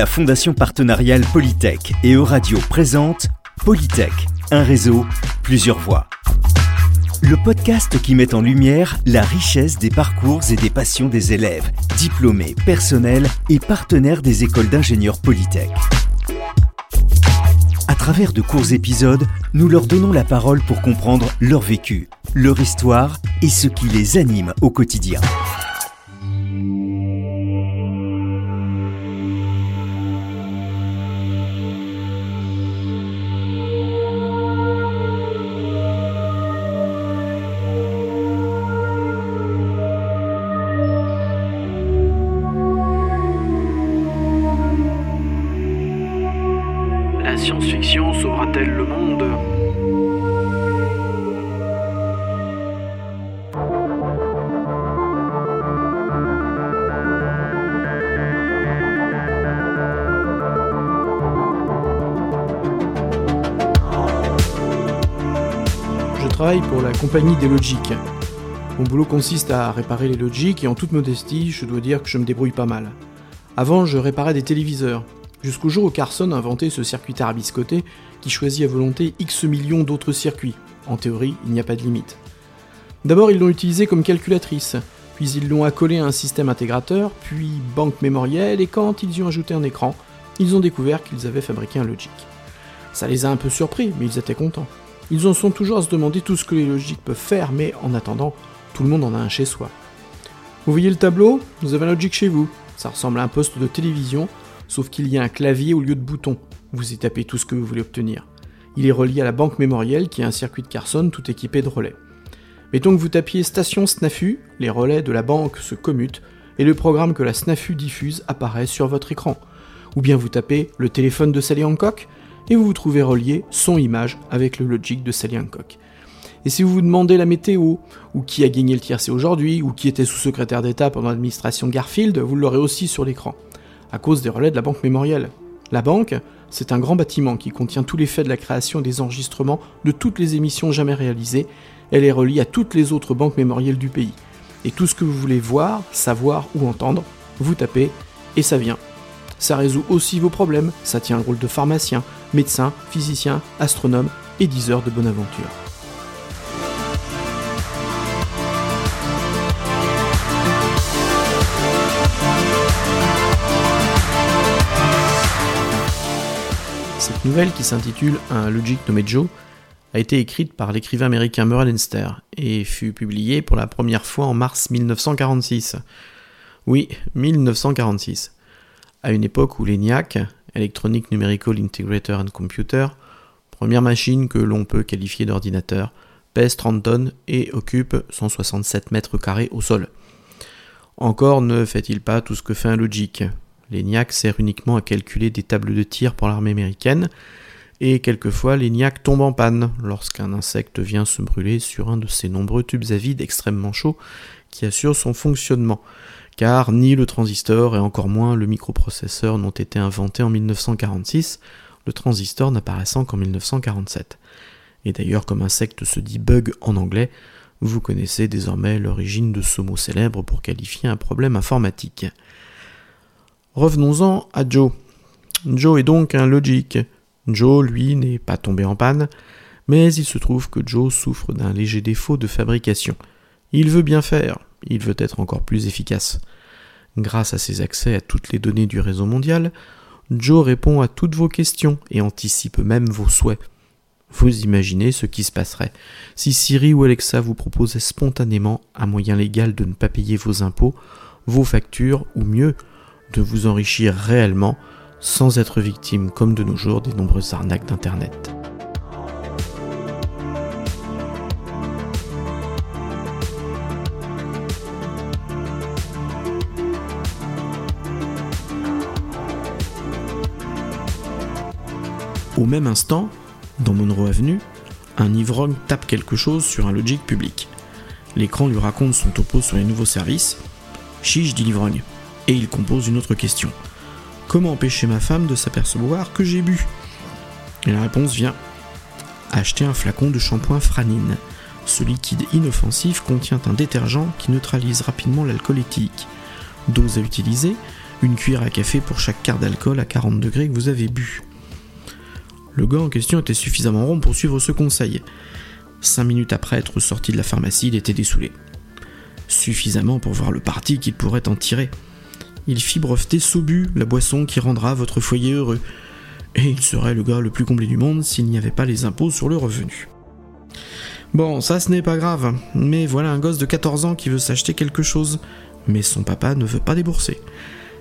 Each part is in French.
La Fondation partenariale Polytech et Euradio présente Polytech, un réseau, plusieurs voix. Le podcast qui met en lumière la richesse des parcours et des passions des élèves, diplômés, personnels et partenaires des écoles d'ingénieurs Polytech. À travers de courts épisodes, nous leur donnons la parole pour comprendre leur vécu, leur histoire et ce qui les anime au quotidien. La science-fiction sauvera-t-elle le monde? Je travaille pour la compagnie des Logiques. Mon boulot consiste à réparer les Logiques et en toute modestie, je dois dire que je me débrouille pas mal. Avant, je réparais des téléviseurs, jusqu'au jour où Carson a inventé ce circuit tarabiscoté qui choisit à volonté X millions d'autres circuits. En théorie, il n'y a pas de limite. D'abord, ils l'ont utilisé comme calculatrice, puis ils l'ont accolé à un système intégrateur, puis banque mémorielle, et quand ils y ont ajouté un écran, ils ont découvert qu'ils avaient fabriqué un Logic. Ça les a un peu surpris, mais ils étaient contents. Ils en sont toujours à se demander tout ce que les logiques peuvent faire, mais en attendant, tout le monde en a un chez soi. Vous voyez le tableau? Vous avez un Logic chez vous. Ça ressemble à un poste de télévision, sauf qu'il y a un clavier au lieu de bouton. Vous y tapez tout ce que vous voulez obtenir. Il est relié à la banque mémorielle qui est un circuit de Carson tout équipé de relais. Mettons que vous tapiez station SNAFU, les relais de la banque se commutent et le programme que la SNAFU diffuse apparaît sur votre écran. Ou bien vous tapez le téléphone de Sally Hancock et vous vous trouvez relié son-image avec le Logic de Sally Hancock. Et si vous vous demandez la météo, ou qui a gagné le tiercé aujourd'hui, ou qui était sous-secrétaire d'État pendant l'administration Garfield, vous l'aurez aussi sur l'écran, à cause des relais de la banque mémorielle. La banque, c'est un grand bâtiment qui contient tous les faits de la création des enregistrements de toutes les émissions jamais réalisées. Elle est reliée à toutes les autres banques mémorielles du pays. Et tout ce que vous voulez voir, savoir ou entendre, vous tapez et ça vient. Ça résout aussi vos problèmes, ça tient le rôle de pharmacien, médecin, physicien, astronome et 10 heures de bonne aventure. Cette nouvelle, qui s'intitule Un Logic nommé Joe, a été écrite par l'écrivain américain Merle Leinster et fut publiée pour la première fois en mars 1946. Oui, 1946. À une époque où l'ENIAC, Electronic Numerical Integrator and Computer, première machine que l'on peut qualifier d'ordinateur, pèse 30 tonnes et occupe 167 mètres carrés au sol. Encore ne fait-il pas tout ce que fait un Logic. L'ENIAC sert uniquement à calculer des tables de tir pour l'armée américaine, et quelquefois l'ENIAC tombe en panne lorsqu'un insecte vient se brûler sur un de ces nombreux tubes à vide extrêmement chauds qui assurent son fonctionnement, car ni le transistor et encore moins le microprocesseur n'ont été inventés en 1946, le transistor n'apparaissant qu'en 1947. Et d'ailleurs, comme insecte se dit bug en anglais, vous connaissez désormais l'origine de ce mot célèbre pour qualifier un problème informatique. Revenons-en à Joe. Joe est donc un logic. Joe, lui, n'est pas tombé en panne, mais il se trouve que Joe souffre d'un léger défaut de fabrication. Il veut bien faire, il veut être encore plus efficace. Grâce à ses accès à toutes les données du réseau mondial, Joe répond à toutes vos questions et anticipe même vos souhaits. Vous imaginez ce qui se passerait si Siri ou Alexa vous proposaient spontanément un moyen légal de ne pas payer vos impôts, vos factures, ou mieux, de vous enrichir réellement sans être victime, comme de nos jours, des nombreuses arnaques d'Internet. Au même instant, dans Monroe Avenue, un ivrogne tape quelque chose sur un logic public. L'écran lui raconte son topo sur les nouveaux services. Chiche, dit l'ivrogne. Et il compose une autre question. Comment empêcher ma femme de s'apercevoir que j'ai bu? Et la réponse vient. Acheter un flacon de shampoing Franine. Ce liquide inoffensif contient un détergent qui neutralise rapidement l'alcool éthylique. Dose à utiliser une cuillère à café pour chaque quart d'alcool à 40 degrés que vous avez bu. Le gars en question était suffisamment rond pour suivre ce conseil. Cinq minutes après être sorti de la pharmacie, il était dessoulé. Suffisamment pour voir le parti qu'il pourrait en tirer. Il fit breveter Sobu, la boisson qui rendra votre foyer heureux. Et il serait le gars le plus comblé du monde s'il n'y avait pas les impôts sur le revenu. Bon, ça ce n'est pas grave, mais voilà un gosse de 14 ans qui veut s'acheter quelque chose, mais son papa ne veut pas débourser.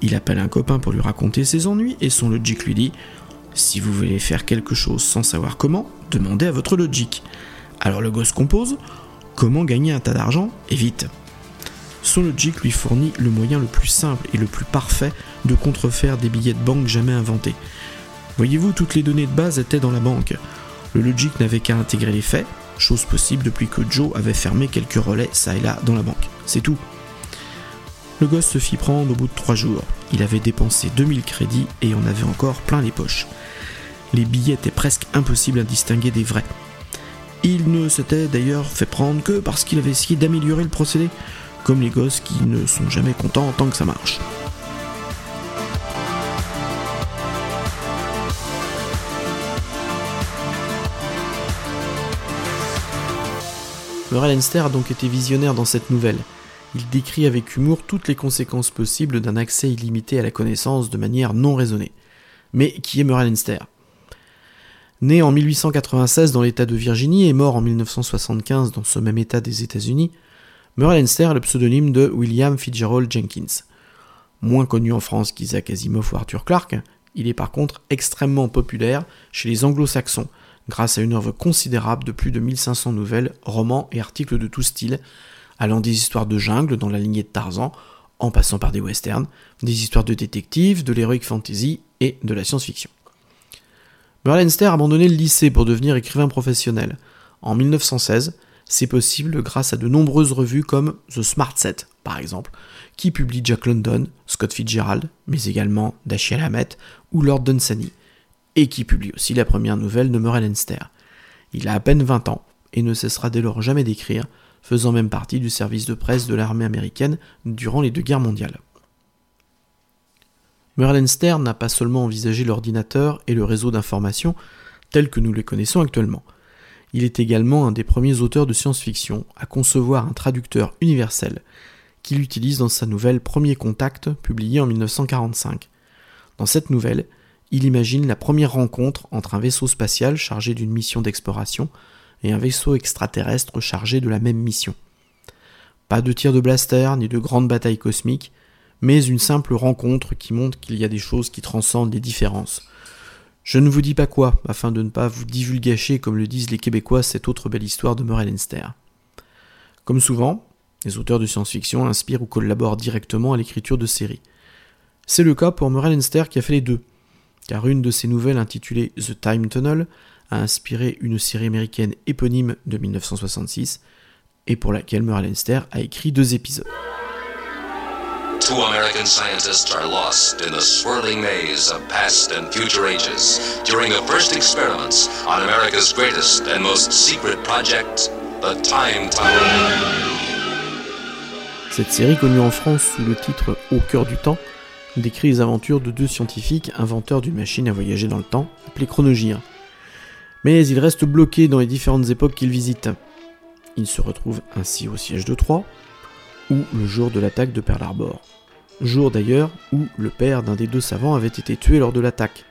Il appelle un copain pour lui raconter ses ennuis et son logic lui dit Si vous voulez faire quelque chose sans savoir comment, demandez à votre logic. Alors le gosse compose Comment gagner un tas d'argent et vite Son logic lui fournit le moyen le plus simple et le plus parfait de contrefaire des billets de banque jamais inventés. Voyez-vous, toutes les données de base étaient dans la banque. Le logic n'avait qu'à intégrer les faits, chose possible depuis que Joe avait fermé quelques relais ça et là dans la banque. C'est tout. Le gosse se fit prendre au bout de trois jours. Il avait dépensé 2000 crédits et en avait encore plein les poches. Les billets étaient presque impossibles à distinguer des vrais. Il ne s'était d'ailleurs fait prendre que parce qu'il avait essayé d'améliorer le procédé, comme les gosses qui ne sont jamais contents tant que ça marche. Merle a donc été visionnaire dans cette nouvelle. Il décrit avec humour toutes les conséquences possibles d'un accès illimité à la connaissance de manière non raisonnée. Mais qui est Merle Né en 1896 dans l'État de Virginie et mort en 1975 dans ce même État des États-Unis, Merle est le pseudonyme de William Fitzgerald Jenkins. Moins connu en France qu'Isaac Asimov ou Arthur Clarke, il est par contre extrêmement populaire chez les anglo-saxons, grâce à une œuvre considérable de plus de 1500 nouvelles, romans et articles de tout style, allant des histoires de jungle dans la lignée de Tarzan, en passant par des westerns, des histoires de détectives, de l'heroic fantasy et de la science-fiction. Burlenster a abandonné le lycée pour devenir écrivain professionnel. En 1916, c'est possible grâce à de nombreuses revues comme The Smart Set, par exemple, qui publie Jack London, Scott Fitzgerald, mais également Dashiell Hammett ou Lord Dunsany, et qui publie aussi la première nouvelle de Merle Il a à peine 20 ans et ne cessera dès lors jamais d'écrire, faisant même partie du service de presse de l'armée américaine durant les deux guerres mondiales. Merlenster n'a pas seulement envisagé l'ordinateur et le réseau d'information tels que nous les connaissons actuellement. Il est également un des premiers auteurs de science-fiction à concevoir un traducteur universel qu'il utilise dans sa nouvelle Premier Contact publiée en 1945. Dans cette nouvelle, il imagine la première rencontre entre un vaisseau spatial chargé d'une mission d'exploration et un vaisseau extraterrestre chargé de la même mission. Pas de tir de blaster ni de grandes batailles cosmiques, mais une simple rencontre qui montre qu'il y a des choses qui transcendent les différences. Je ne vous dis pas quoi, afin de ne pas vous divulgacher, comme le disent les Québécois, cette autre belle histoire de Morel Comme souvent, les auteurs de science-fiction inspirent ou collaborent directement à l'écriture de séries. C'est le cas pour Morel qui a fait les deux, car une de ses nouvelles intitulée The Time Tunnel a inspiré une série américaine éponyme de 1966 et pour laquelle Merle Leinster a écrit deux épisodes. Two American scientists are lost in the swirling maze of past and future ages during the first experiments on America's greatest and most secret project, the Time Tunnel. Cette série, connue en France sous le titre Au cœur du temps, décrit les aventures de deux scientifiques inventeurs d'une machine à voyager dans le temps, appelée Chronogir, mais il reste bloqué dans les différentes époques qu'il visite. Il se retrouve ainsi au siège de Troie, ou le jour de l'attaque de Pearl Harbor. Jour d'ailleurs où le père d'un des deux savants avait été tué lors de l'attaque,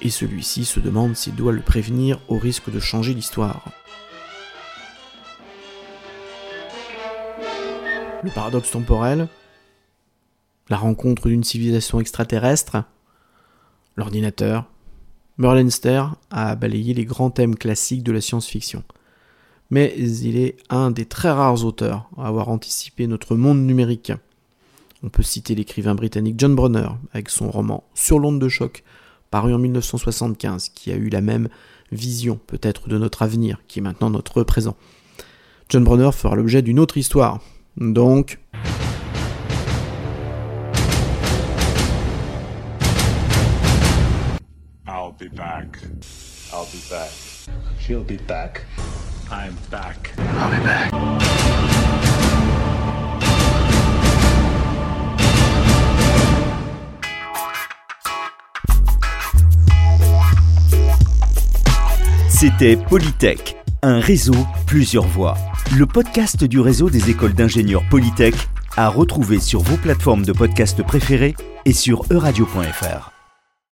et celui-ci se demande s'il doit le prévenir au risque de changer l'histoire. Le paradoxe temporel, la rencontre d'une civilisation extraterrestre, l'ordinateur, Merlenster a balayé les grands thèmes classiques de la science-fiction. Mais il est un des très rares auteurs à avoir anticipé notre monde numérique. On peut citer l'écrivain britannique John Brunner avec son roman Sur l'onde de choc, paru en 1975, qui a eu la même vision peut-être de notre avenir, qui est maintenant notre présent. John Brunner fera l'objet d'une autre histoire. Donc, be back. I'll be back. She'll be back. I'm back. I'll be back. C'était Polytech, un réseau, plusieurs voix. Le podcast du réseau des écoles d'ingénieurs Polytech à retrouver sur vos plateformes de podcast préférées et sur euradio.fr.